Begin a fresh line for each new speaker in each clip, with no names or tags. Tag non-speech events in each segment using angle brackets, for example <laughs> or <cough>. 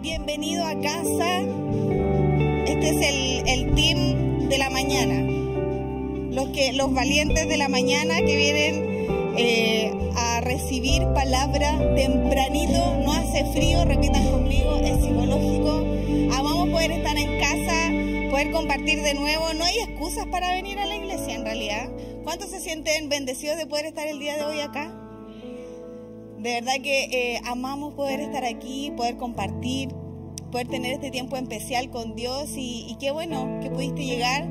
bienvenido a casa. Este es el, el team de la mañana. Los, que, los valientes de la mañana que vienen eh, a recibir palabra tempranito. No hace frío, repitan conmigo, es psicológico. Amamos poder estar en casa, poder compartir de nuevo. No hay excusas para venir a la iglesia en realidad. ¿Cuántos se sienten bendecidos de poder estar el día de hoy acá? De verdad que eh, amamos poder estar aquí, poder compartir, poder tener este tiempo especial con Dios y, qué bueno que pudiste llegar,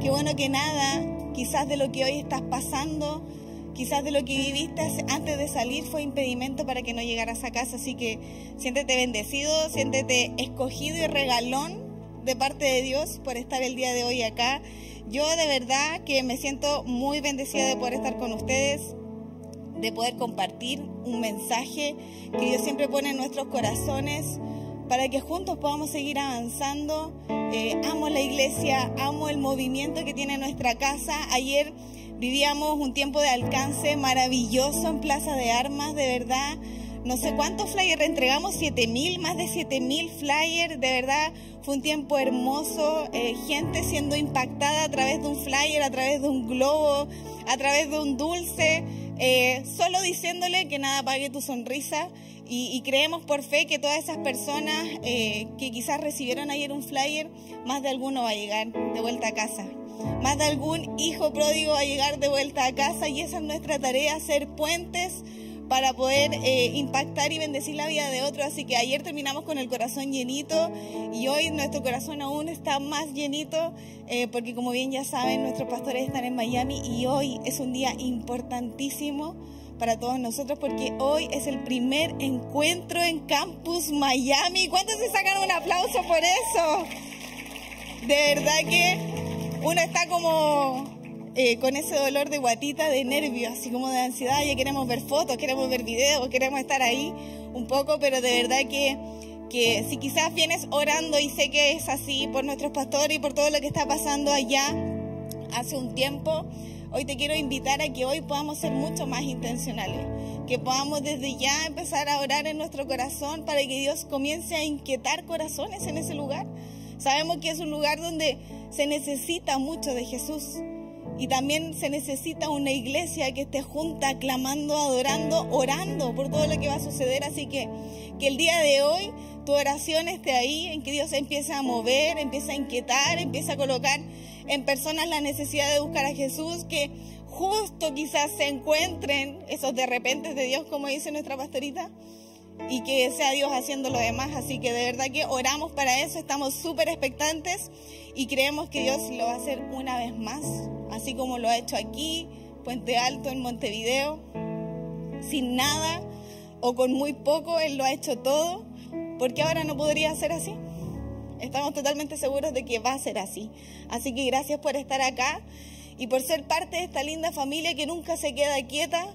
qué bueno que nada, quizás de lo que hoy estás pasando, quizás de lo que viviste antes de salir fue impedimento para que no llegaras a casa, así que siéntete bendecido, siéntete escogido y regalón de parte de Dios por estar el día de hoy acá. Yo de verdad que me siento muy bendecida de poder estar con ustedes de poder compartir un mensaje que Dios siempre pone en nuestros corazones para que juntos podamos seguir avanzando. Eh, amo la iglesia, amo el movimiento que tiene nuestra casa. Ayer vivíamos un tiempo de alcance maravilloso en Plaza de Armas, de verdad. No sé cuántos flyers entregamos, 7000, más de 7000 flyers, de verdad fue un tiempo hermoso, eh, gente siendo impactada a través de un flyer, a través de un globo, a través de un dulce. Eh, solo diciéndole que nada pague tu sonrisa y, creemos por fe que todas esas personas eh, que quizás recibieron ayer un flyer, más de alguno va a llegar de vuelta a casa. Más de algún hijo pródigo va a llegar de vuelta a casa y esa es nuestra tarea, ser puentes para poder eh, impactar y bendecir la vida de otros. Así que ayer terminamos con el corazón llenito y hoy nuestro corazón aún está más llenito eh, porque como bien ya saben, nuestros pastores están en Miami y hoy es un día importantísimo para todos nosotros porque hoy es el primer encuentro en Campus Miami. ¿Cuántos se sacan un aplauso por eso? De verdad que uno está como eh, con ese dolor de guatita, de nervios, así como de ansiedad, ya queremos ver fotos, queremos ver videos, queremos estar ahí un poco, pero de verdad que, que si quizás vienes orando y sé que es así por nuestros pastores y por todo lo que está pasando allá hace un tiempo, hoy te quiero invitar a que hoy podamos ser mucho más intencionales, que podamos desde ya empezar a orar en nuestro corazón para que Dios comience a inquietar corazones en ese lugar. Sabemos que es un lugar donde se necesita mucho de Jesús y también se necesita una iglesia que esté junta, clamando, adorando, orando por todo lo que va a suceder. Así que que el día de hoy tu oración esté ahí, en que Dios empiece a mover, empiece a inquietar, empiece a colocar en personas la necesidad de buscar a Jesús, que justo quizás se encuentren esos de repente de Dios, como dice nuestra pastorita, y que sea Dios haciendo lo demás. Así que de verdad que oramos para eso, estamos súper expectantes y creemos que Dios lo va a hacer una vez más así como lo ha hecho aquí, Puente Alto, en Montevideo, sin nada o con muy poco, Él lo ha hecho todo, porque ahora no podría ser así. Estamos totalmente seguros de que va a ser así. Así que gracias por estar acá y por ser parte de esta linda familia que nunca se queda quieta,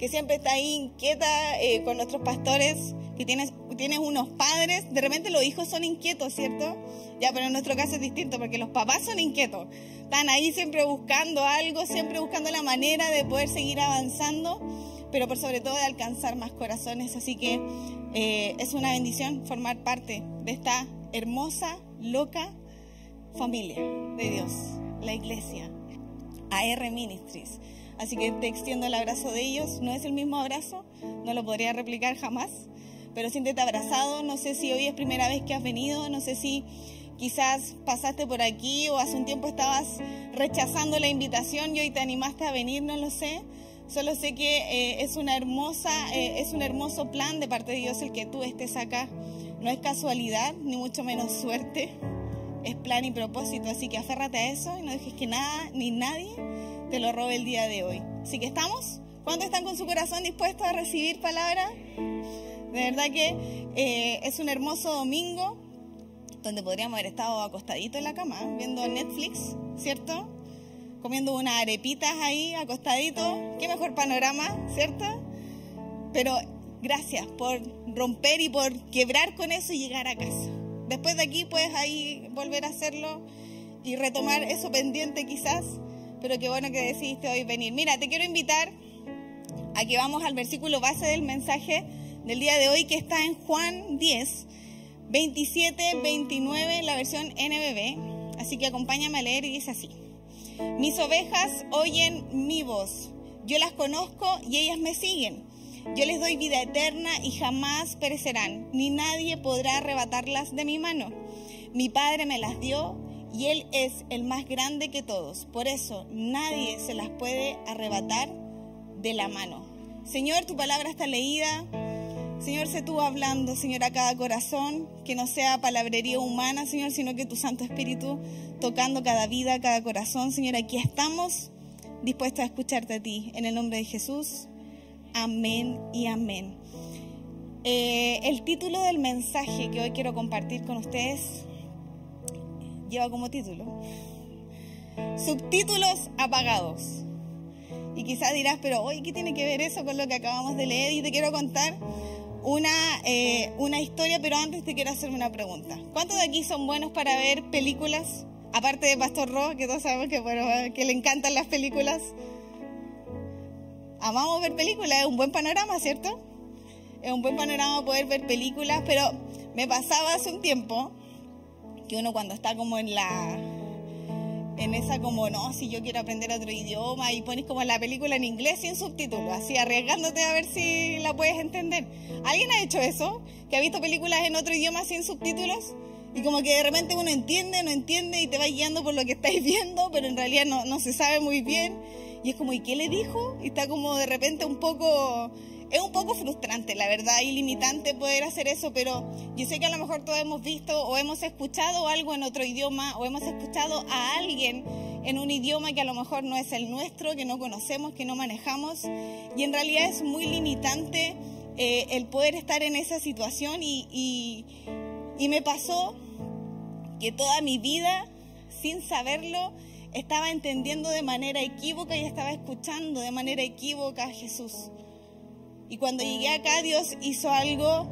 que siempre está ahí inquieta eh, con nuestros pastores, que tienes, tienes unos padres, de repente los hijos son inquietos, ¿cierto? Ya, pero en nuestro caso es distinto porque los papás son inquietos. Están ahí siempre buscando algo, siempre buscando la manera de poder seguir avanzando, pero por sobre todo de alcanzar más corazones. Así que eh, es una bendición formar parte de esta hermosa, loca familia de Dios, la iglesia, AR Ministries. Así que te extiendo el abrazo de ellos. No es el mismo abrazo, no lo podría replicar jamás, pero siéntete abrazado. No sé si hoy es primera vez que has venido, no sé si quizás pasaste por aquí o hace un tiempo estabas rechazando la invitación y hoy te animaste a venir, no lo sé. Solo sé que eh, es una hermosa, eh, es un hermoso plan de parte de Dios el que tú estés acá. No es casualidad, ni mucho menos suerte. Es plan y propósito. Así que aférrate a eso y no dejes que nada ni nadie te lo robe el día de hoy. Así que estamos. ¿Cuántos están con su corazón dispuestos a recibir palabra? De verdad que eh, es un hermoso domingo donde podríamos haber estado acostaditos en la cama viendo Netflix, ¿cierto? Comiendo unas arepitas ahí acostaditos. Qué mejor panorama, ¿cierto? Pero gracias por romper y por quebrar con eso y llegar a casa. Después de aquí puedes ahí volver a hacerlo y retomar eso pendiente quizás, pero qué bueno que decidiste hoy venir. Mira, te quiero invitar a que vamos al versículo base del mensaje del día de hoy que está en Juan 10 27, 29, la versión NBB. Así que acompáñame a leer y dice así. Mis ovejas oyen mi voz. Yo las conozco y ellas me siguen. Yo les doy vida eterna y jamás perecerán, ni nadie podrá arrebatarlas de mi mano. Mi Padre me las dio y Él es el más grande que todos. Por eso nadie se las puede arrebatar de la mano. Señor, tu palabra está leída. Señor, sé tú hablando, Señor, a cada corazón, que no sea palabrería humana, Señor, sino que tu Santo Espíritu tocando cada vida, cada corazón. Señor, aquí estamos dispuestos a escucharte a ti. En el nombre de Jesús. Amén y amén. Eh, el título del mensaje que hoy quiero compartir con ustedes lleva como título Subtítulos apagados. Y quizás dirás, pero hoy, ¿qué tiene que ver eso con lo que acabamos de leer? Y te quiero contar una, eh, una historia, pero antes te quiero hacer una pregunta. ¿Cuántos de aquí son buenos para ver películas? Aparte de Pastor Ro, que todos sabemos que, bueno, que le encantan las películas. Amamos ver películas, es un buen panorama, ¿cierto? Es un buen panorama poder ver películas, pero me pasaba hace un tiempo que uno cuando está como en la en esa como, no, si yo quiero aprender otro idioma y pones como la película en inglés sin subtítulos, así arriesgándote a ver si la puedes entender. ¿Alguien ha hecho eso? ¿Que ha visto películas en otro idioma sin subtítulos? Y como que de repente uno entiende, no entiende y te va guiando por lo que estáis viendo, pero en realidad no, no se sabe muy bien. Y es como, ¿y qué le dijo? Y está como de repente un poco es un poco frustrante, la verdad, y limitante poder hacer eso, pero yo sé que a lo mejor todos hemos visto o hemos escuchado algo en otro idioma o hemos escuchado a alguien en un idioma que a lo mejor no es el nuestro, que no conocemos, que no manejamos, y en realidad es muy limitante eh, el poder estar en esa situación y, y me pasó que toda mi vida, sin saberlo, estaba entendiendo de manera equívoca y estaba escuchando de manera equívoca a Jesús. Y cuando llegué acá, Dios hizo algo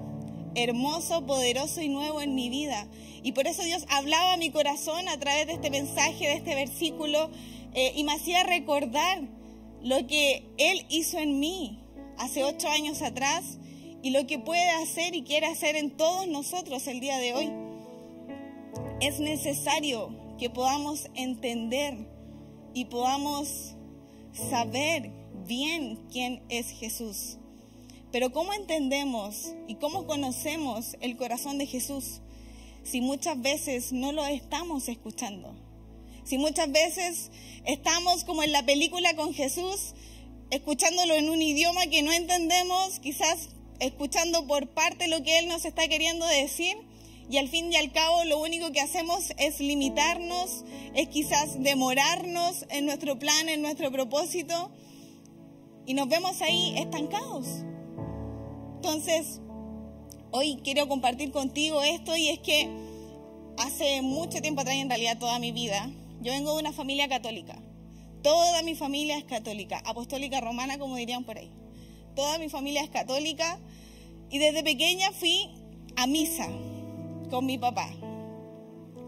hermoso, poderoso y nuevo en mi vida. Y por eso Dios hablaba a mi corazón a través de este mensaje, de este versículo, eh, y me hacía recordar lo que Él hizo en mí hace ocho años atrás y lo que puede hacer y quiere hacer en todos nosotros el día de hoy. Es necesario que podamos entender y podamos saber bien quién es Jesús. Pero ¿cómo entendemos y cómo conocemos el corazón de Jesús si muchas veces no lo estamos escuchando? Si muchas veces estamos como en la película con Jesús, escuchándolo en un idioma que no entendemos, quizás escuchando por parte lo que Él nos está queriendo decir, y al fin y al cabo lo único que hacemos es limitarnos, es quizás demorarnos en nuestro plan, en nuestro propósito, y nos vemos ahí estancados. Entonces, hoy quiero compartir contigo esto y es que hace mucho tiempo atrás, en realidad toda mi vida, yo vengo de una familia católica. Toda mi familia es católica, apostólica romana, como dirían por ahí. Toda mi familia es católica y desde pequeña fui a misa con mi papá.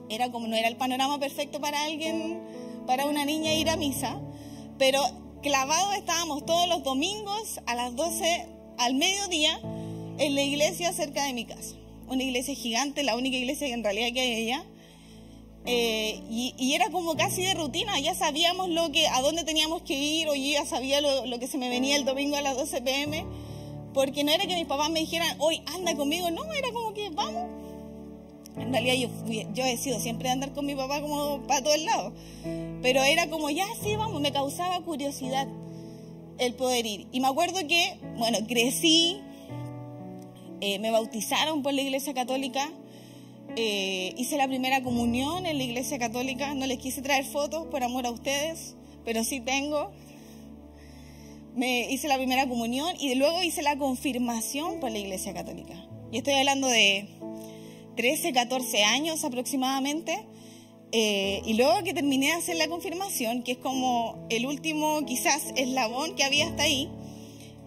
Era como no era el panorama perfecto para alguien, para una niña ir a misa, pero clavados estábamos todos los domingos a las 12 al mediodía en la iglesia cerca de mi casa. Una iglesia gigante, la única iglesia que en realidad que hay allá. Eh, y, era como casi de rutina, ya sabíamos lo que, a dónde teníamos que ir, o yo ya sabía lo, que se me venía el domingo a las 12 pm, porque no era que mis papás me dijeran, hoy anda conmigo, no, era como que vamos. En realidad yo, yo he sido siempre de andar con mi papá como para todos lados, pero era como, ya sí, vamos, me causaba curiosidad el poder ir. Y me acuerdo que, bueno, crecí, eh, me bautizaron por la Iglesia Católica, eh, hice la primera comunión en la Iglesia Católica, no les quise traer fotos por amor a ustedes, pero sí tengo. Me hice la primera comunión y luego hice la confirmación por la Iglesia Católica. Y estoy hablando de 13, 14 años aproximadamente. Eh, y luego que terminé de hacer la confirmación, que es como el último quizás eslabón que había hasta ahí,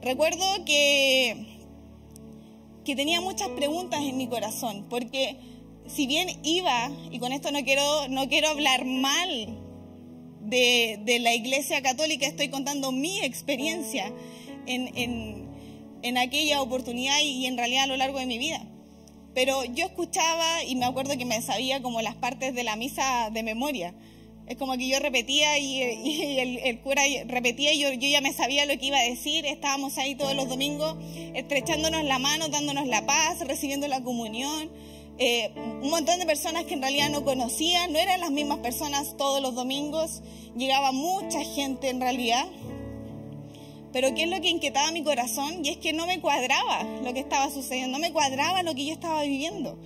recuerdo que, que tenía muchas preguntas en mi corazón, porque si bien iba, y con esto no quiero, no quiero hablar mal de, de la Iglesia Católica, estoy contando mi experiencia en, en, en aquella oportunidad y en realidad a lo largo de mi vida. Pero yo escuchaba y me acuerdo que me sabía como las partes de la misa de memoria. Es como que yo repetía y, el, cura repetía y yo, ya me sabía lo que iba a decir. Estábamos ahí todos los domingos estrechándonos la mano, dándonos la paz, recibiendo la comunión. Eh, un montón de personas que en realidad no conocían, no eran las mismas personas todos los domingos. Llegaba mucha gente en realidad. Pero ¿qué es lo que inquietaba mi corazón? Y es que no me cuadraba lo que estaba sucediendo, no me cuadraba lo que yo estaba viviendo.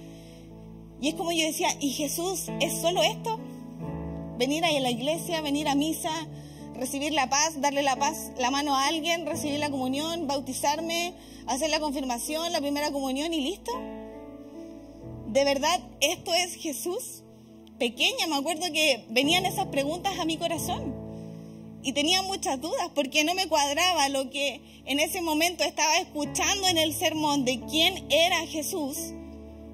Y es como yo decía, ¿y Jesús es solo esto? Venir ahí a la iglesia, venir a misa, recibir la paz, darle la paz, la mano a alguien, recibir la comunión, bautizarme, hacer la confirmación, la primera comunión y listo. ¿De verdad esto es Jesús? Pequeña, me acuerdo que venían esas preguntas a mi corazón y tenía muchas dudas porque no me cuadraba lo que en ese momento estaba escuchando en el sermón de quién era Jesús.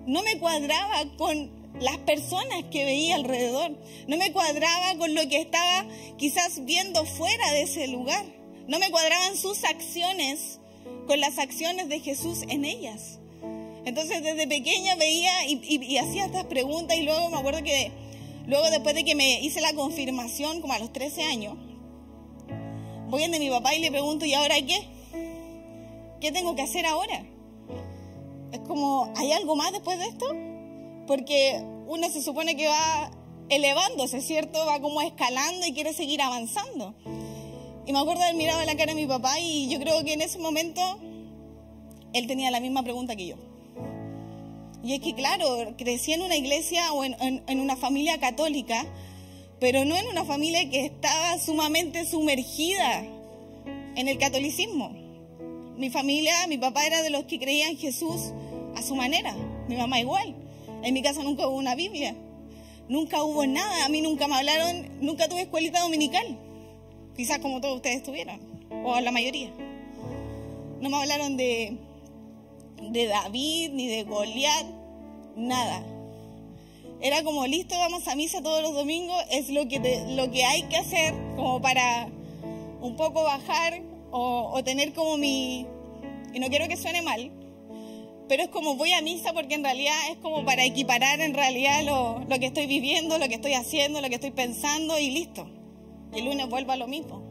No me cuadraba con las personas que veía alrededor. No me cuadraba con lo que estaba quizás viendo fuera de ese lugar. No me cuadraban sus acciones con las acciones de Jesús en ellas. Entonces desde pequeña veía y, hacía estas preguntas y luego me acuerdo que luego después de que me hice la confirmación como a los 13 años, voy a mi papá y le pregunto, ¿y ahora qué? ¿Qué tengo que hacer ahora? Es como, ¿hay algo más después de esto? Porque uno se supone que va elevándose, ¿cierto? Va como escalando y quiere seguir avanzando. Y me acuerdo de haber mirado la cara de mi papá y yo creo que en ese momento él tenía la misma pregunta que yo. Y es que, claro, crecí en una iglesia o en, en una familia católica pero no en una familia que estaba sumamente sumergida en el catolicismo. Mi familia, mi papá era de los que creían en Jesús a su manera, mi mamá igual. En mi casa nunca hubo una Biblia, nunca hubo nada, a mí nunca me hablaron, nunca tuve escuelita dominical, quizás como todos ustedes tuvieron, o la mayoría. No me hablaron de, de David ni de Goliat, nada era como, listo, vamos a misa todos los domingos, es lo que, lo que hay que hacer como para un poco bajar o, tener como mi... Y no quiero que suene mal, pero es como voy a misa porque en realidad es como para equiparar en realidad lo, lo, que estoy viviendo, lo que estoy haciendo, lo que estoy pensando y listo. El lunes vuelvo a lo mismo.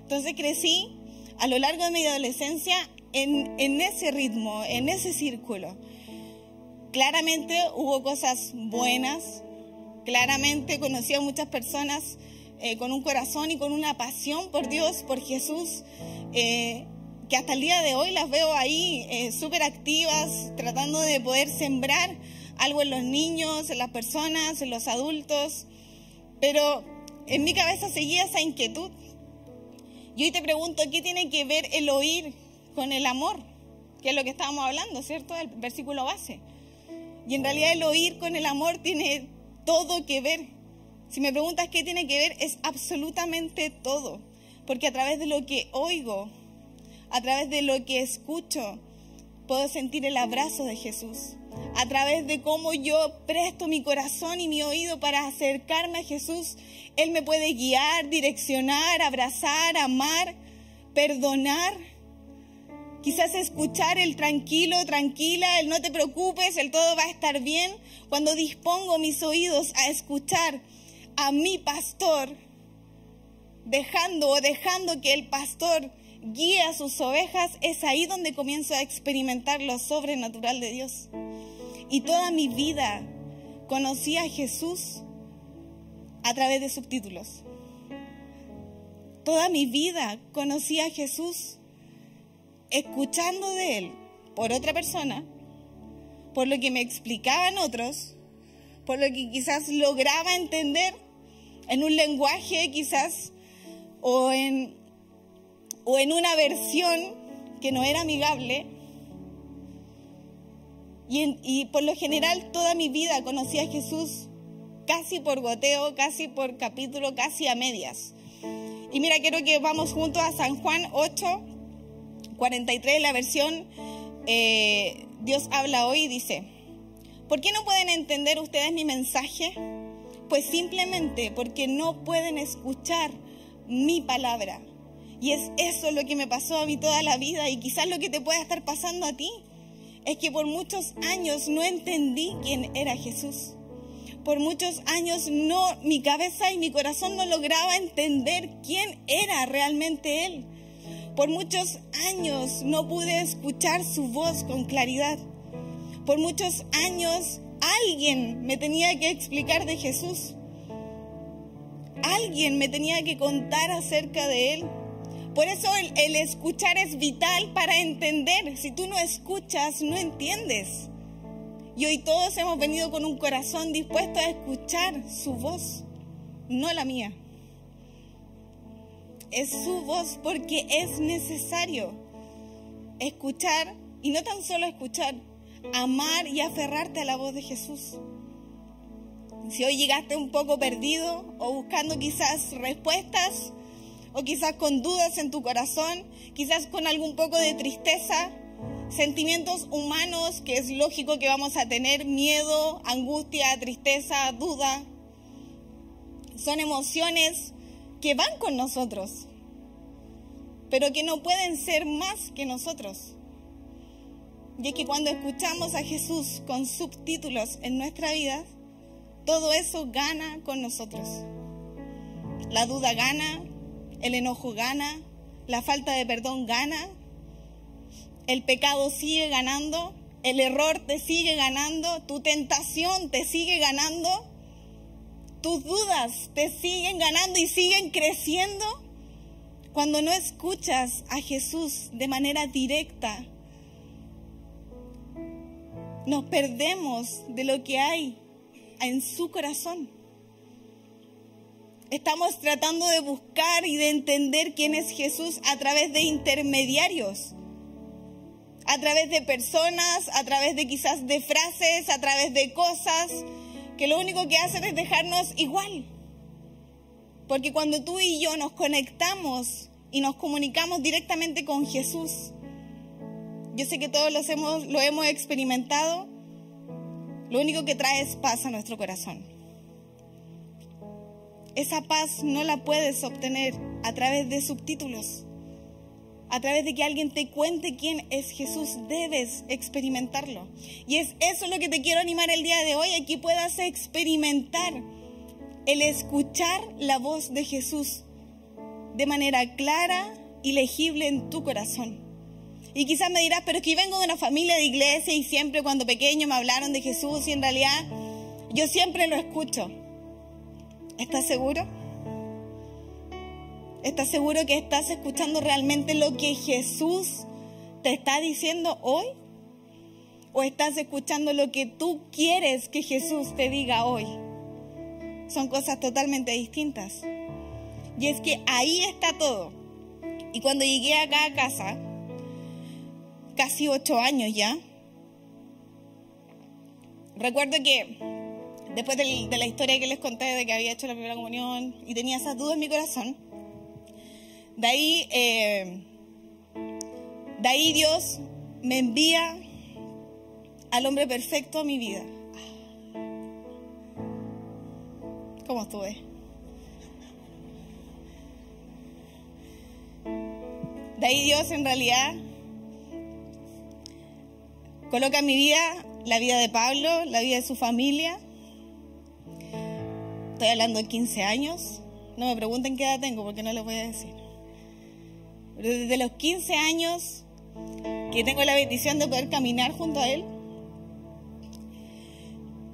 Entonces crecí a lo largo de mi adolescencia en, en ese ritmo, en ese círculo. Claramente hubo cosas buenas, claramente conocí a muchas personas eh, con un corazón y con una pasión por Dios, por Jesús, eh, que hasta el día de hoy las veo ahí eh, súper activas, tratando de poder sembrar algo en los niños, en las personas, en los adultos, pero en mi cabeza seguía esa inquietud. Y hoy te pregunto, ¿qué tiene que ver el oír con el amor? Que es lo que estábamos hablando, ¿cierto? El versículo base. Y en realidad el oír con el amor tiene todo que ver. Si me preguntas qué tiene que ver, es absolutamente todo. Porque a través de lo que oigo, a través de lo que escucho, puedo sentir el abrazo de Jesús. A través de cómo yo presto mi corazón y mi oído para acercarme a Jesús, Él me puede guiar, direccionar, abrazar, amar, perdonar Quizás escuchar el tranquilo, tranquila, el no te preocupes, el todo va a estar bien. Cuando dispongo mis oídos a escuchar a mi pastor, dejando o dejando que el pastor guíe a sus ovejas, es ahí donde comienzo a experimentar lo sobrenatural de Dios. Y toda mi vida conocí a Jesús a través de subtítulos. Toda mi vida conocí a Jesús escuchando de él por otra persona, por lo que me explicaban otros, por lo que quizás lograba entender en un lenguaje quizás o en, o en una versión que no era amigable. Y, y por lo general toda mi vida conocí a Jesús casi por goteo, casi por capítulo, casi a medias. Y mira, quiero que vamos juntos a San Juan 8, 43, la versión eh, Dios habla hoy, dice, ¿por qué no pueden entender ustedes mi mensaje? Pues simplemente porque no pueden escuchar mi palabra. Y es eso lo que me pasó a mí toda la vida y quizás lo que te pueda estar pasando a ti. es que por muchos años no entendí quién era Jesús. Por muchos años no, mi cabeza y mi corazón no lograba entender quién era realmente Él. Por muchos años no pude escuchar su voz con claridad. Por muchos años alguien me tenía que explicar de Jesús. Alguien me tenía que contar acerca de Él. Por eso el, escuchar es vital para entender. Si tú no escuchas, no entiendes. Y hoy todos hemos venido con un corazón dispuesto a escuchar su voz, no la mía. Es su voz porque es necesario escuchar, y no tan solo escuchar, amar y aferrarte a la voz de Jesús. Si hoy llegaste un poco perdido o buscando quizás respuestas, o quizás con dudas en tu corazón, quizás con algún poco de tristeza, sentimientos humanos que es lógico que vamos a tener, miedo, angustia, tristeza, duda. Son emociones que van con nosotros, pero que no pueden ser más que nosotros. Y es que cuando escuchamos a Jesús con subtítulos en nuestra vida, todo eso gana con nosotros. La duda gana, el enojo gana, la falta de perdón gana, el pecado sigue ganando, el error te sigue ganando, tu tentación te sigue ganando, tus dudas te siguen ganando y siguen creciendo cuando no escuchas a Jesús de manera directa. Nos perdemos de lo que hay en su corazón. Estamos tratando de buscar y de entender quién es Jesús a través de intermediarios, a través de personas, a través de quizás de frases, a través de cosas, que lo único que hacen es dejarnos igual. Porque cuando tú y yo nos conectamos y nos comunicamos directamente con Jesús, yo sé que todos los hemos, lo hemos experimentado, lo único que trae es paz a nuestro corazón. Esa paz no la puedes obtener a través de subtítulos, a través de que alguien te cuente quién es Jesús, debes experimentarlo. Y es eso lo que te quiero animar el día de hoy, aquí puedas experimentar el escuchar la voz de Jesús de manera clara y legible en tu corazón. Y quizás me dirás, pero es que vengo de una familia de iglesia y siempre cuando pequeño me hablaron de Jesús y en realidad yo siempre lo escucho. ¿Estás seguro? ¿Estás seguro que estás escuchando realmente lo que Jesús te está diciendo hoy? ¿O estás escuchando lo que tú quieres que Jesús te diga hoy? Son cosas totalmente distintas. Y es que ahí está todo. Y cuando llegué acá a casa, casi ocho años ya, recuerdo que después de, la historia que les conté de que había hecho la primera comunión y tenía esas dudas en mi corazón, de ahí, eh, de ahí Dios me envía al hombre perfecto a mi vida. ¿Cómo estuve? De ahí Dios en realidad coloca en mi vida la vida de Pablo, la vida de su familia Estoy hablando de 15 años. No me pregunten qué edad tengo porque no les voy a decir. Pero desde los 15 años que tengo la bendición de poder caminar junto a Él.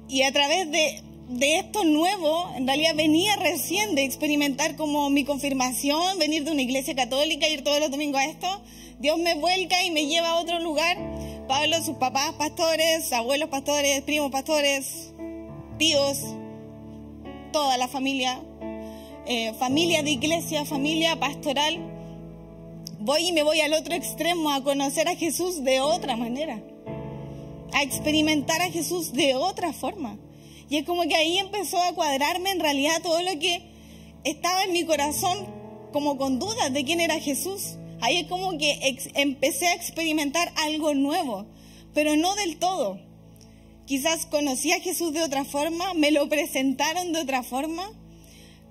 Y a través de, de esto nuevo, en realidad venía recién de experimentar como mi confirmación, venir de una iglesia católica, ir todos los domingos a esto. Dios me vuelca y me lleva a otro lugar. Pablo, sus papás pastores, abuelos pastores, primos pastores, tíos, toda la familia, eh, familia de iglesia, familia pastoral, voy y me voy al otro extremo a conocer a Jesús de otra manera, a experimentar a Jesús de otra forma. Y es como que ahí empezó a cuadrarme en realidad todo lo que estaba en mi corazón como con dudas de quién era Jesús. Ahí es como que empecé a experimentar algo nuevo, pero no del todo. Quizás conocí a Jesús de otra forma, me lo presentaron de otra forma,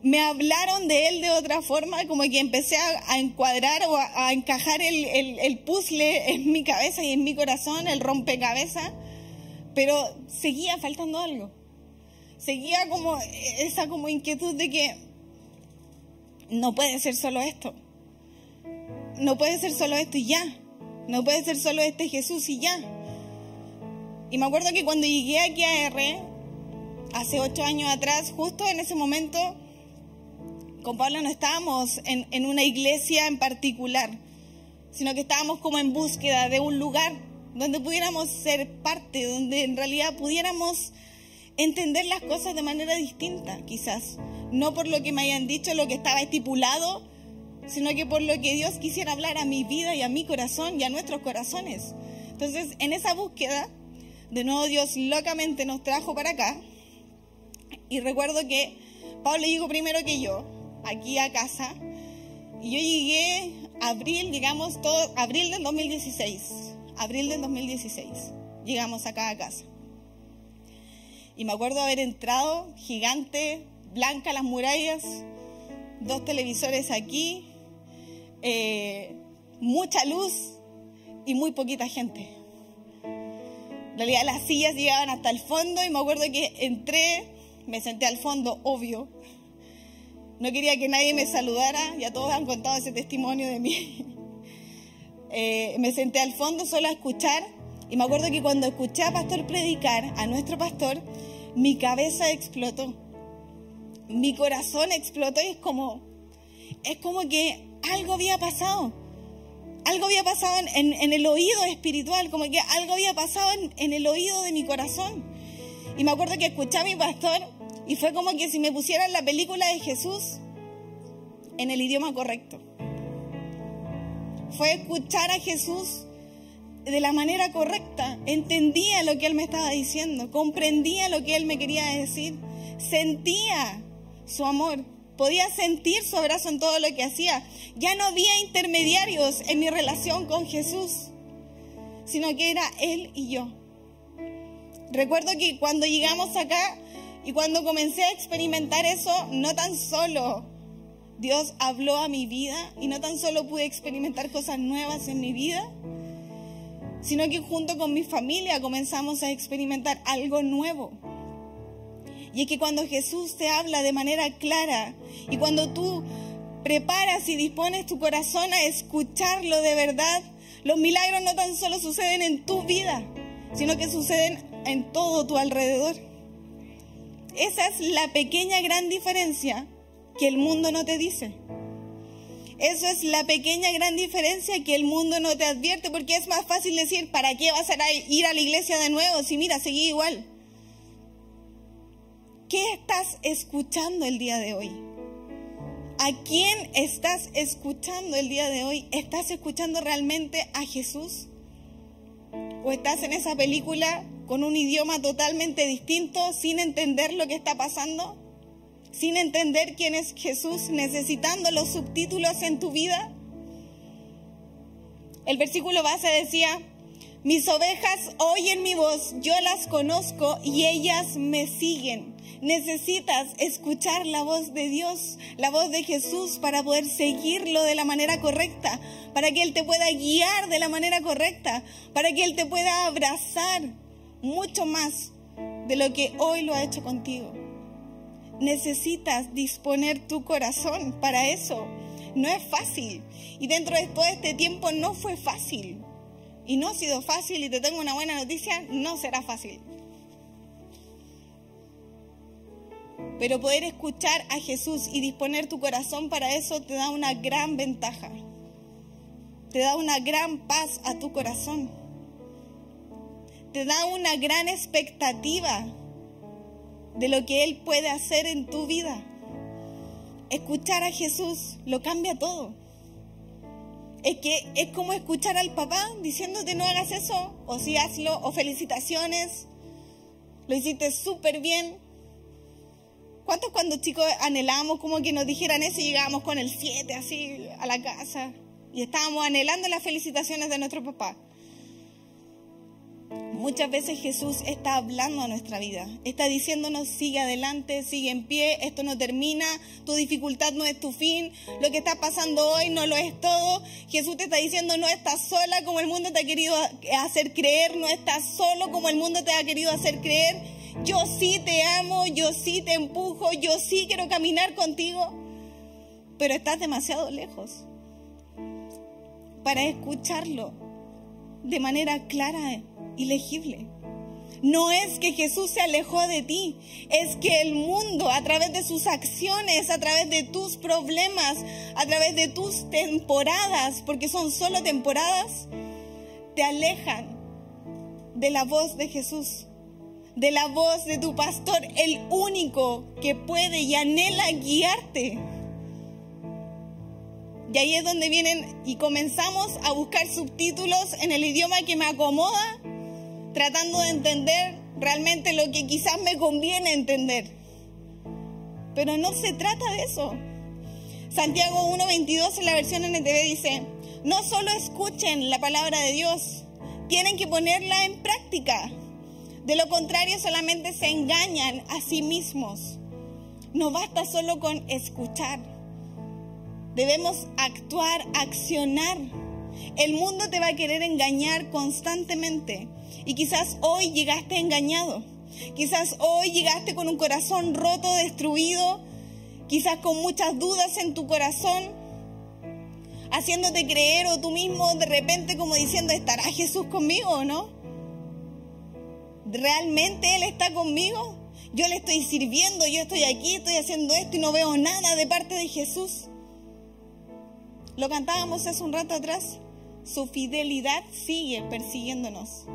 me hablaron de él de otra forma, como que empecé a, encuadrar o a, encajar el, el, puzzle en mi cabeza y en mi corazón, el rompecabezas, pero seguía faltando algo. Seguía como esa como inquietud de que no puede ser solo esto. No puede ser solo esto y ya. No puede ser solo este Jesús y ya. Y me acuerdo que cuando llegué aquí a R, hace ocho años atrás, justo en ese momento, con Pablo no estábamos en, una iglesia en particular, sino que estábamos como en búsqueda de un lugar donde pudiéramos ser parte, donde en realidad pudiéramos entender las cosas de manera distinta, quizás. No por lo que me hayan dicho, lo que estaba estipulado, sino que por lo que Dios quisiera hablar a mi vida y a mi corazón y a nuestros corazones. Entonces, en esa búsqueda, de nuevo Dios locamente nos trajo para acá. Y recuerdo que Pablo llegó primero que yo, aquí a casa. Y yo llegué abril, llegamos todo, abril del 2016. Abril del 2016. Llegamos acá a casa. Y me acuerdo haber entrado, gigante, blanca las murallas, dos televisores aquí, eh, mucha luz y muy poquita gente. En realidad las sillas llegaban hasta el fondo y me acuerdo que entré, me senté al fondo, obvio. No quería que nadie me saludara, ya todos han contado ese testimonio de mí. <laughs> Eh, me senté al fondo solo a escuchar y me acuerdo que cuando escuché a Pastor predicar, a nuestro pastor, mi cabeza explotó. Mi corazón explotó y es como, es como que algo había pasado. Algo había pasado en, el oído espiritual, como que algo había pasado en, el oído de mi corazón. Y me acuerdo que escuché a mi pastor y fue como que si me pusieran la película de Jesús en el idioma correcto. Fue escuchar a Jesús de la manera correcta, entendía lo que él me estaba diciendo, comprendía lo que él me quería decir, sentía su amor, podía sentir su abrazo en todo lo que hacía. Ya no había intermediarios en mi relación con Jesús, sino que era él y yo. Recuerdo que cuando llegamos acá y cuando comencé a experimentar eso, no tan solo Dios habló a mi vida y no tan solo pude experimentar cosas nuevas en mi vida, sino que junto con mi familia comenzamos a experimentar algo nuevo. Y es que cuando Jesús te habla de manera clara y cuando tú preparas y dispones tu corazón a escucharlo de verdad, los milagros no tan solo suceden en tu vida, sino que suceden en todo tu alrededor. Esa es la pequeña gran diferencia que el mundo no te dice. Eso es la pequeña gran diferencia que el mundo no te advierte, porque es más fácil decir, ¿para qué vas a ir a la iglesia de nuevo si mira, seguí igual? ¿Qué estás escuchando el día de hoy? ¿A quién estás escuchando el día de hoy? ¿Estás escuchando realmente a Jesús? ¿O estás en esa película con un idioma totalmente distinto, sin entender lo que está pasando? sin entender quién es Jesús, necesitando los subtítulos en tu vida? El versículo base decía, mis ovejas oyen mi voz, yo las conozco y ellas me siguen. Necesitas escuchar la voz de Dios, la voz de Jesús para poder seguirlo de la manera correcta, para que Él te pueda guiar de la manera correcta, para que Él te pueda abrazar mucho más de lo que hoy lo ha hecho contigo necesitas disponer tu corazón para eso. No es fácil. Y dentro de todo este tiempo no fue fácil. Y no ha sido fácil y te tengo una buena noticia, no será fácil. Pero poder escuchar a Jesús y disponer tu corazón para eso te da una gran ventaja. Te da una gran paz a tu corazón. Te da una gran expectativa de lo que Él puede hacer en tu vida. Escuchar a Jesús lo cambia todo. Es que es como escuchar al papá diciéndote no hagas eso, o si hazlo, o felicitaciones, lo hiciste súper bien. ¿Cuántos cuando chicos anhelamos como que nos dijeran eso y llegábamos con el 7 así a la casa y estábamos anhelando las felicitaciones de nuestro papá? Muchas veces Jesús está hablando a nuestra vida, está diciéndonos sigue adelante, sigue en pie, esto no termina, tu dificultad no es tu fin, lo que está pasando hoy no lo es todo. Jesús te está diciendo no estás sola como el mundo te ha querido hacer creer, no estás solo como el mundo te ha querido hacer creer. Yo sí te amo, yo sí te empujo, yo sí quiero caminar contigo, pero estás demasiado lejos para escucharlo de manera clara y legible. No es que Jesús se alejó de ti, es que el mundo a través de sus acciones, a través de tus problemas, a través de tus temporadas, porque son solo temporadas, te alejan de la voz de Jesús, de la voz de tu pastor, el único que puede y anhela guiarte. Y ahí es donde vienen y comenzamos a buscar subtítulos en el idioma que me acomoda tratando de entender realmente lo que quizás me conviene entender. Pero no se trata de eso. Santiago 1.22 en la versión NTV dice, no solo escuchen la palabra de Dios, tienen que ponerla en práctica. De lo contrario solamente se engañan a sí mismos. No basta solo con escuchar. Debemos actuar, accionar. El mundo te va a querer engañar constantemente. Y quizás hoy llegaste engañado. Quizás hoy llegaste con un corazón roto, destruido. Quizás con muchas dudas en tu corazón. Haciéndote creer o tú mismo de repente como diciendo, ¿estará Jesús conmigo o no? ¿Realmente Él está conmigo? Yo le estoy sirviendo, yo estoy aquí, estoy haciendo esto y no veo nada de parte de Jesús. Lo cantábamos hace un rato atrás. Su fidelidad sigue persiguiéndonos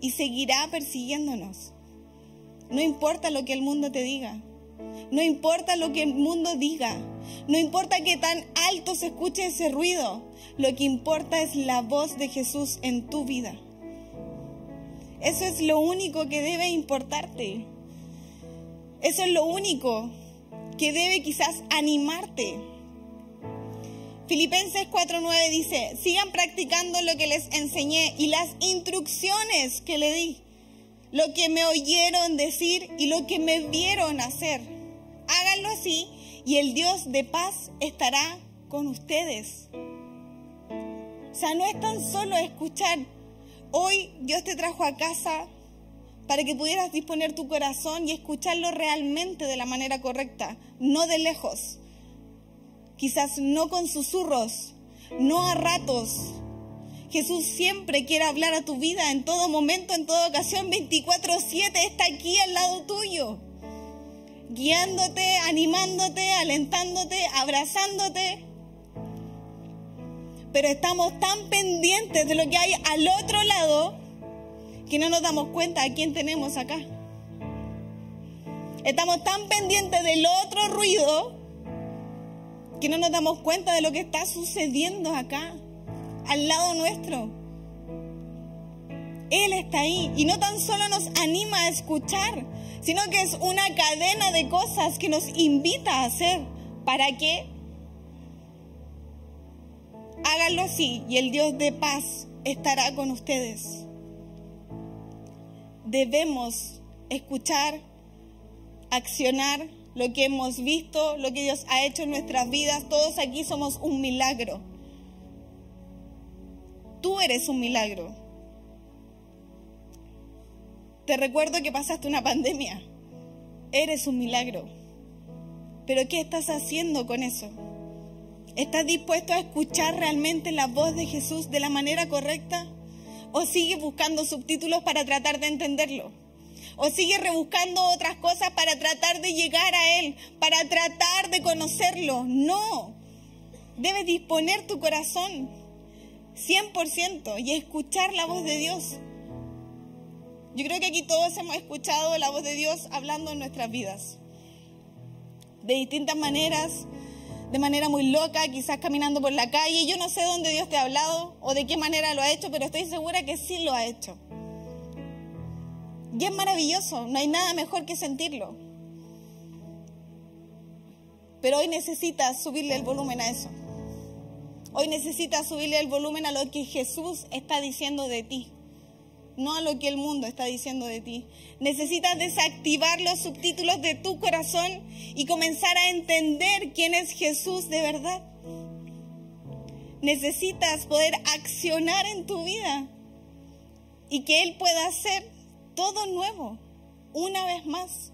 y seguirá persiguiéndonos. No importa lo que el mundo te diga, no importa lo que el mundo diga, no importa que tan alto se escuche ese ruido, lo que importa es la voz de Jesús en tu vida. Eso es lo único que debe importarte. Eso es lo único que debe quizás animarte. Filipenses 4:9 dice, sigan practicando lo que les enseñé y las instrucciones que le di, lo que me oyeron decir y lo que me vieron hacer. Háganlo así y el Dios de paz estará con ustedes. O sea, no es tan solo escuchar. Hoy Dios te trajo a casa para que pudieras disponer tu corazón y escucharlo realmente de la manera correcta, no de lejos quizás no con susurros, no a ratos. Jesús siempre quiere hablar a tu vida en todo momento, en toda ocasión, 24/7 está aquí al lado tuyo, guiándote, animándote, alentándote, abrazándote. Pero estamos tan pendientes de lo que hay al otro lado que no nos damos cuenta a quién tenemos acá. Estamos tan pendientes del otro ruido que no nos damos cuenta de lo que está sucediendo acá, al lado nuestro. Él está ahí y no tan solo nos anima a escuchar, sino que es una cadena de cosas que nos invita a hacer. ¿Para qué? Háganlo así y el Dios de paz estará con ustedes. Debemos escuchar, accionar lo que hemos visto, lo que Dios ha hecho en nuestras vidas. Todos aquí somos un milagro. Tú eres un milagro. Te recuerdo que pasaste una pandemia. Eres un milagro. Pero ¿qué estás haciendo con eso? ¿Estás dispuesto a escuchar realmente la voz de Jesús de la manera correcta? ¿O sigues buscando subtítulos para tratar de entenderlo? O sigue rebuscando otras cosas para tratar de llegar a Él, para tratar de conocerlo. No, debes disponer tu corazón 100% y escuchar la voz de Dios. Yo creo que aquí todos hemos escuchado la voz de Dios hablando en nuestras vidas. De distintas maneras, de manera muy loca, quizás caminando por la calle. Yo no sé dónde Dios te ha hablado o de qué manera lo ha hecho, pero estoy segura que sí lo ha hecho. Y es maravilloso, no hay nada mejor que sentirlo. Pero hoy necesitas subirle el volumen a eso. Hoy necesitas subirle el volumen a lo que Jesús está diciendo de ti. no a lo que el mundo está diciendo de ti. Necesitas desactivar los subtítulos de tu corazón y comenzar a entender quién es Jesús de verdad. Necesitas poder accionar en tu vida y que Él pueda hacer todo nuevo, una vez más.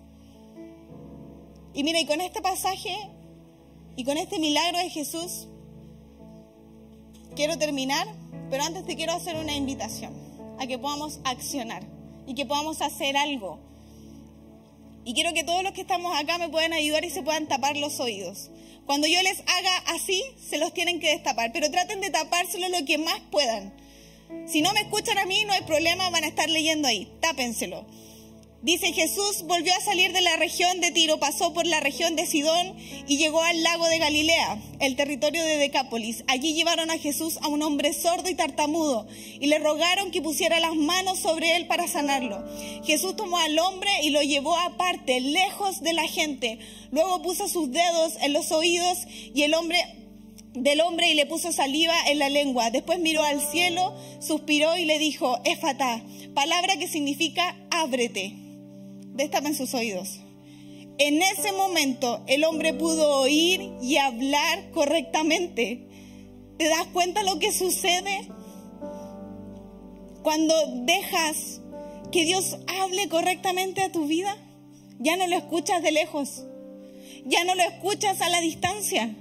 Y mira, y con este pasaje y con este milagro de Jesús, quiero terminar, pero antes te quiero hacer una invitación a que podamos accionar y que podamos hacer algo. Y quiero que todos los que estamos acá me puedan ayudar y se puedan tapar los oídos. Cuando yo les haga así, se los tienen que destapar, pero traten de tapárselo lo que más puedan. Si no me escuchan a mí, no hay problema, van a estar leyendo ahí, tápenselo. Dice Jesús volvió a salir de la región de Tiro, pasó por la región de Sidón y llegó al lago de Galilea, el territorio de Decápolis. Allí llevaron a Jesús a un hombre sordo y tartamudo y le rogaron que pusiera las manos sobre él para sanarlo. Jesús tomó al hombre y lo llevó aparte, lejos de la gente. Luego puso sus dedos en los oídos y el hombre del hombre y le puso saliva en la lengua. Después miró al cielo, suspiró y le dijo, Éfata, palabra que significa ábrete en sus oídos. En ese momento el hombre pudo oír y hablar correctamente. ¿Te das cuenta lo que sucede? Cuando dejas que Dios hable correctamente a tu vida, ya no lo escuchas de lejos, ya no lo escuchas a la distancia,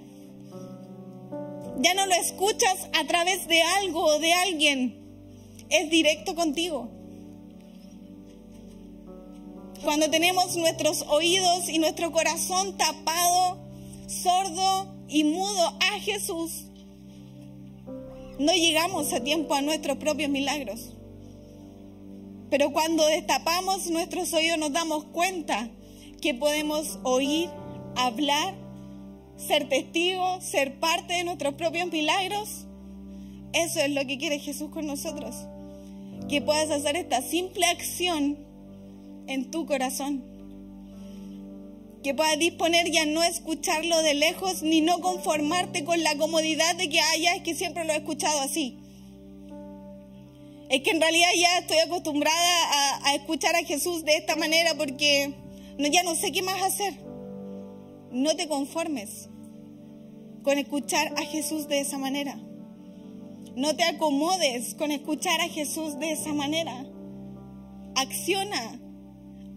ya no lo escuchas a través de algo o de alguien, es directo contigo cuando tenemos nuestros oídos y nuestro corazón tapado, sordo y mudo a Jesús, no llegamos a tiempo a nuestros propios milagros. Pero cuando destapamos nuestros oídos nos damos cuenta que podemos oír, hablar, ser testigos, ser parte de nuestros propios milagros. Eso es lo que quiere Jesús con nosotros. Que puedas hacer esta simple acción en tu corazón. Que puedas disponer ya no escucharlo de lejos ni no conformarte con la comodidad de que, haya es que siempre lo he escuchado así. Es que en realidad ya estoy acostumbrada a, escuchar a Jesús de esta manera porque ya no sé qué más hacer. No te conformes con escuchar a Jesús de esa manera. No te acomodes con escuchar a Jesús de esa manera. Acciona,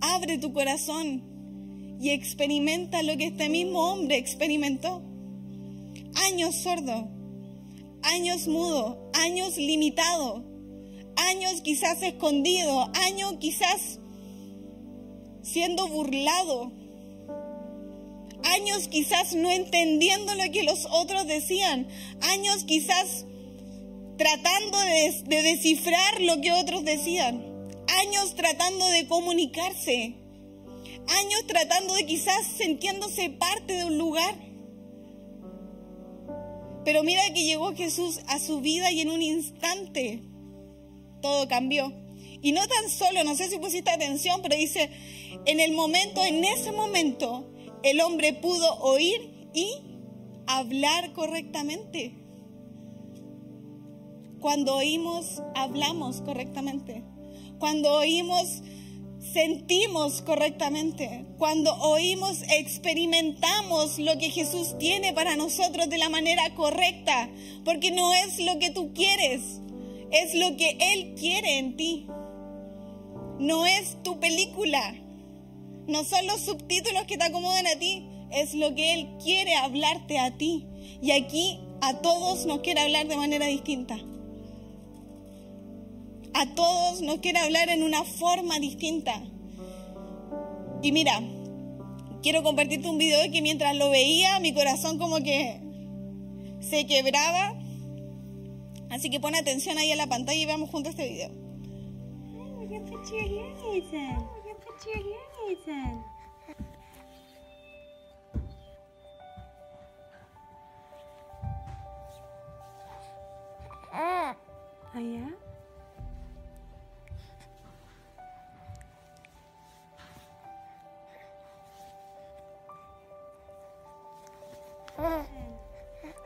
Abre tu corazón y experimenta lo que este mismo hombre experimentó. Años sordo, años mudo, años limitado, años quizás escondido, años quizás siendo burlado, años quizás no entendiendo lo que los otros decían, años quizás tratando de, de descifrar lo que otros decían años tratando de comunicarse, años tratando de quizás sintiéndose parte de un lugar. Pero mira que llegó Jesús a su vida y en un instante todo cambió. Y no tan solo, no sé si pusiste atención, pero dice, en el momento, en ese momento, el hombre pudo oír y hablar correctamente. Cuando oímos, hablamos correctamente. Cuando oímos, sentimos correctamente. Cuando oímos, experimentamos lo que Jesús tiene para nosotros de la manera correcta. Porque no es lo que tú quieres, es lo que Él quiere en ti. No es tu película. No son los subtítulos que te acomodan a ti. Es lo que Él quiere hablarte a ti. Y aquí a todos nos quiere hablar de manera distinta a todos nos quiere hablar en una forma distinta. Y mira, quiero compartirte un video que mientras lo veía mi corazón como que se quebraba. Así que pon atención ahí a la pantalla y veamos juntos este video.
Nathan. Uh. Oh yeah?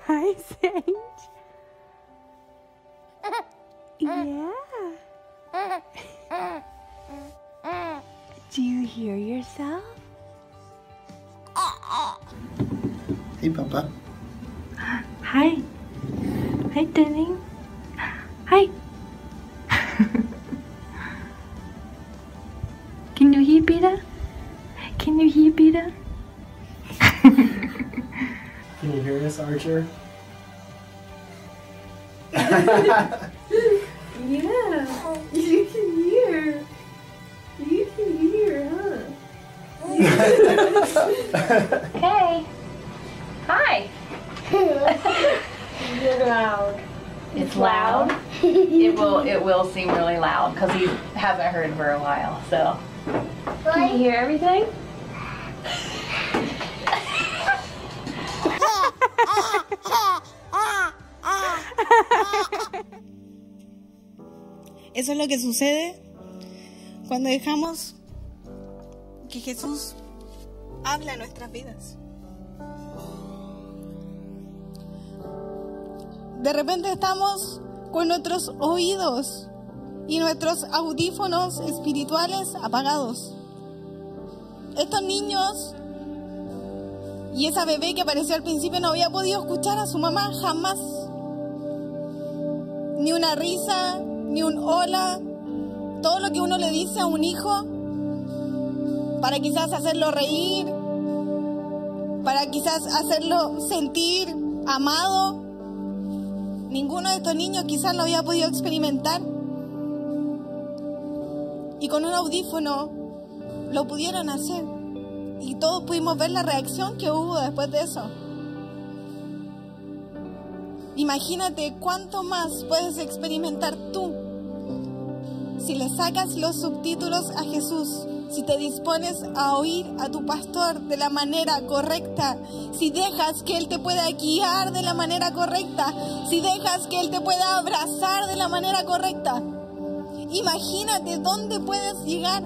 Hi, Sage. Yeah? Hear yourself?
Hey, Papa.
Hi. Hi, darling. Hi. <laughs> Can you hear Peter? Can you hear Peter? <laughs>
Can you hear us, Archer? <laughs>
It's loud. <laughs> it will it will seem really loud because he hasn't heard for a while. So can you hear everything? <laughs>
Eso es lo que sucede cuando dejamos que Jesús hable a nuestras vidas. De repente estamos con nuestros oídos y nuestros audífonos espirituales apagados. Estos niños y esa bebé que apareció al principio no había podido escuchar a su mamá jamás. Ni una risa, ni un hola, todo lo que uno le dice a un hijo para quizás hacerlo reír, para quizás hacerlo sentir amado. Ninguno de estos niños quizás lo había podido experimentar. Y con un audífono lo pudieron hacer. Y todos pudimos ver la reacción que hubo después de eso. Imagínate cuánto más puedes experimentar tú si le sacas los subtítulos a Jesús, si te dispones a oír a tu pastor de la manera correcta, si dejas que Él te pueda guiar de la manera correcta, si dejas que Él te pueda abrazar de la manera correcta. Imagínate dónde puedes llegar.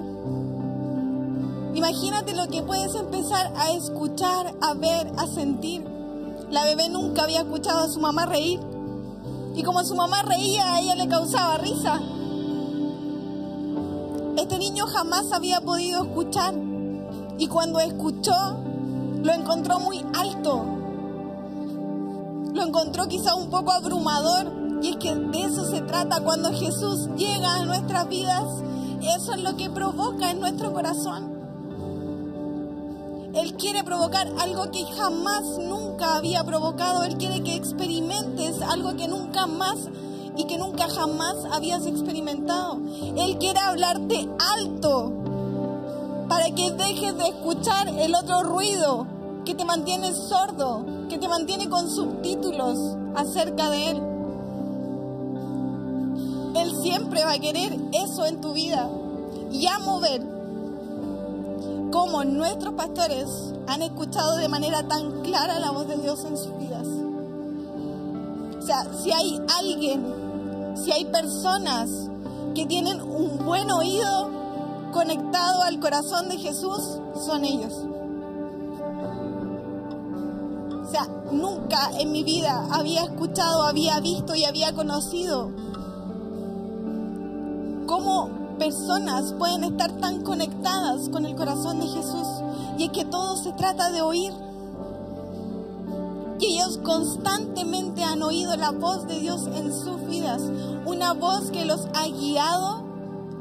Imagínate lo que puedes empezar a escuchar, a ver, a sentir. La bebé nunca había escuchado a su mamá reír. Y como su mamá reía, a ella le causaba risa. Este niño jamás había podido escuchar. Y cuando escuchó, lo encontró muy alto. Lo encontró quizá un poco abrumador. Y es que de eso se trata cuando Jesús llega a nuestras vidas. Eso es lo que provoca en nuestro corazón. Él quiere provocar algo que jamás, nunca había provocado. Él quiere que experimentes algo que nunca más y que nunca jamás habías experimentado. Él quiere hablarte alto para que dejes de escuchar el otro ruido que te mantiene sordo, que te mantiene con subtítulos acerca de Él. Él siempre va a querer eso en tu vida. Y amo ver cómo nuestros pastores han escuchado de manera tan clara la voz de Dios en sus vidas. O sea, si hay alguien, si hay personas que tienen un buen oído conectado al corazón de Jesús, son ellos. O sea, nunca en mi vida había escuchado, había visto y había conocido cómo personas pueden estar tan conectadas con el corazón de Jesús. Y es que todo se trata de oír. Y ellos constantemente han oído la voz de Dios en sus vidas. Una voz que los ha guiado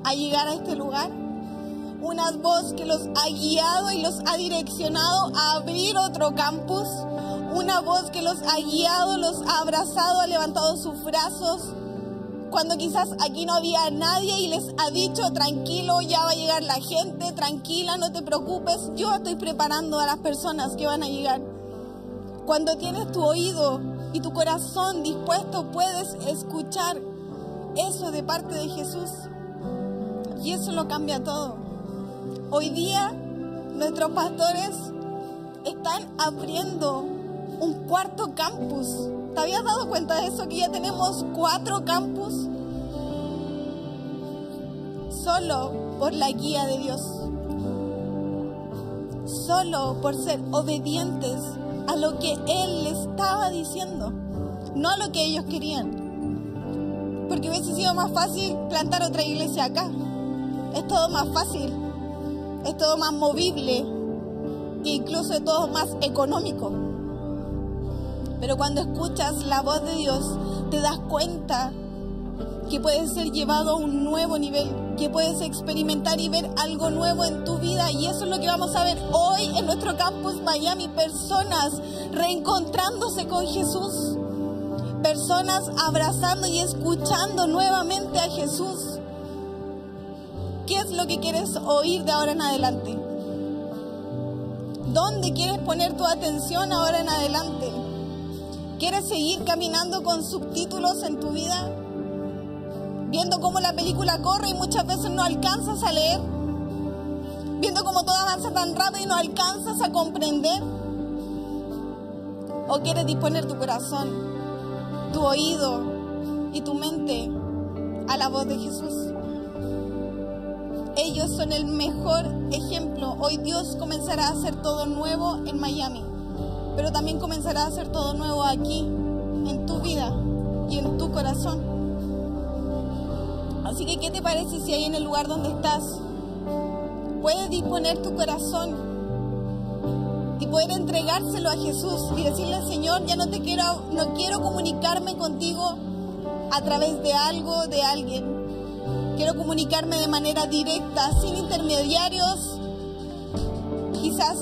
a llegar a este lugar. Una voz que los ha guiado y los ha direccionado a abrir otro campus. Una voz que los ha guiado, los ha abrazado, ha levantado sus brazos cuando quizás aquí no había nadie y les ha dicho, tranquilo, ya va a llegar la gente, tranquila, no te preocupes, yo estoy preparando a las personas que van a llegar. Cuando tienes tu oído y tu corazón dispuesto, puedes escuchar eso de parte de Jesús. Y eso lo cambia todo. Hoy día nuestros pastores están abriendo un cuarto campus ¿Te habías dado cuenta de eso? Que ya tenemos cuatro campus solo por la guía de Dios. Solo por ser obedientes a lo que Él les estaba diciendo, no a lo que ellos querían. Porque hubiese sido más fácil plantar otra iglesia acá. Es todo más fácil. es todo más movible, que incluso es todo más económico. Pero cuando escuchas la voz de Dios, te das cuenta que puedes ser llevado a un nuevo nivel, que puedes experimentar y ver algo nuevo en tu vida. Y eso es lo que vamos a ver hoy en nuestro campus Miami. Personas reencontrándose con Jesús. Personas abrazando y escuchando nuevamente a Jesús. ¿Qué es lo que quieres oír de ahora en adelante? ¿Dónde quieres poner tu atención ahora en adelante? ¿Quieres seguir caminando con subtítulos en tu vida? Viendo cómo la película corre y muchas veces no alcanzas a leer. Viendo cómo todo avanza tan rápido y no alcanzas a comprender. ¿O quieres disponer tu corazón, tu oído y tu mente a la voz de Jesús? Ellos son el mejor ejemplo. Hoy Dios comenzará a hacer todo nuevo en Miami, pero también comenzará a hacer todo nuevo aquí, en tu vida y en tu corazón. Así que, ¿qué te parece si ahí en el lugar donde estás puedes disponer tu corazón y poder entregárselo a Jesús y decirle, Señor, ya no te quiero, no quiero comunicarme contigo a través de algo, de alguien. Quiero comunicarme de manera directa, sin intermediarios, quizás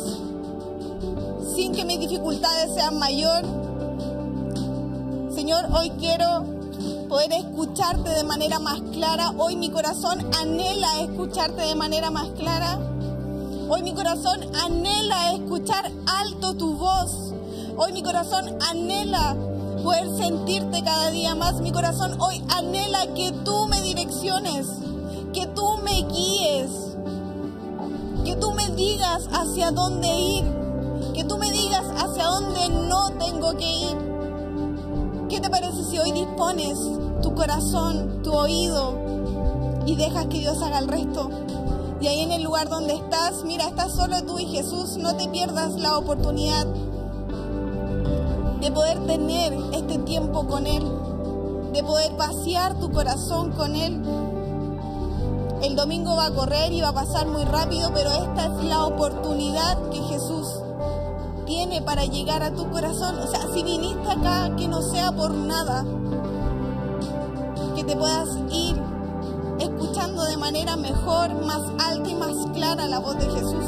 sin que mis dificultades sean mayor. Señor, hoy quiero poder escucharte de manera más clara. Hoy mi corazón anhela escucharte de manera más clara. Hoy mi corazón anhela escuchar alto tu voz. Hoy mi corazón anhela poder sentirte cada día más. Mi corazón hoy anhela que tú me direcciones, que tú me guíes, que tú me digas hacia dónde ir, que tú me digas hacia dónde no tengo que ir. ¿Qué te parece si hoy dispones tu corazón, tu oído y dejas que Dios haga el resto? Y ahí en el lugar donde estás, mira, estás solo tú y Jesús, no te pierdas la oportunidad de poder tener este tiempo con Él, de poder pasear tu corazón con Él. El domingo va a correr y va a pasar muy rápido, pero esta es la oportunidad que Jesús tiene para llegar a tu corazón. O sea, si viniste acá, que no sea por nada, te puedas ir escuchando de manera mejor, más alta y más clara la voz de Jesús.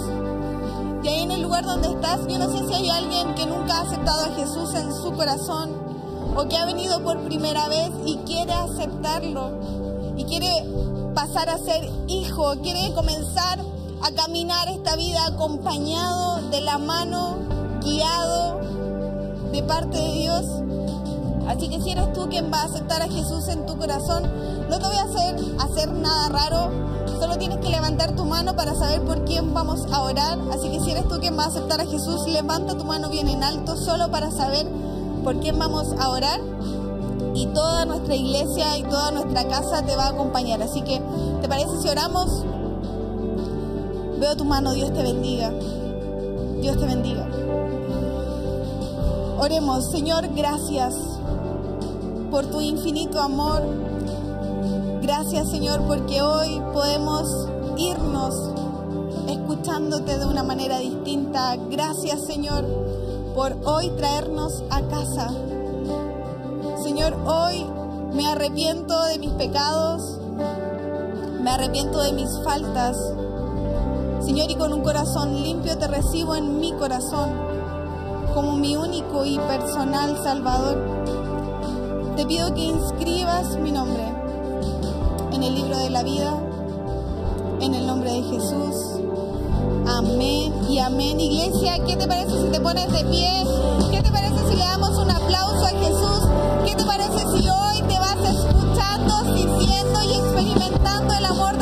Y ahí en el lugar donde estás, yo no sé si hay alguien que nunca ha aceptado a Jesús en su corazón o que ha venido por primera vez y quiere aceptarlo y quiere pasar a ser hijo, quiere comenzar a caminar esta vida acompañado de la mano, guiado de parte de Dios. Así que si eres tú quien va a aceptar a Jesús en tu corazón, no te voy a hacer hacer nada raro, solo tienes que levantar tu mano para saber por quién vamos a orar. Así que si eres tú quien va a aceptar a Jesús, levanta tu mano bien en alto solo para saber por quién vamos a orar. Y toda nuestra iglesia y toda nuestra casa te va a acompañar. Así que, ¿te parece si oramos? Veo tu mano, Dios te bendiga. Dios te bendiga. Oremos, Señor, gracias por tu infinito amor. Gracias, Señor, porque hoy podemos irnos escuchándote de una manera distinta. Gracias, Señor, por hoy traernos a casa. Señor, hoy me arrepiento de mis pecados, me arrepiento de mis faltas. Señor, y con un corazón limpio te recibo en mi corazón como mi único y personal Salvador te pido que inscribas mi nombre en el libro de la vida, en el nombre de Jesús. Amén y amén. Iglesia, ¿qué te parece si te pones de pie? ¿Qué te parece si le damos un aplauso a Jesús? ¿Qué te parece si hoy te vas escuchando, sintiendo y experimentando el amor?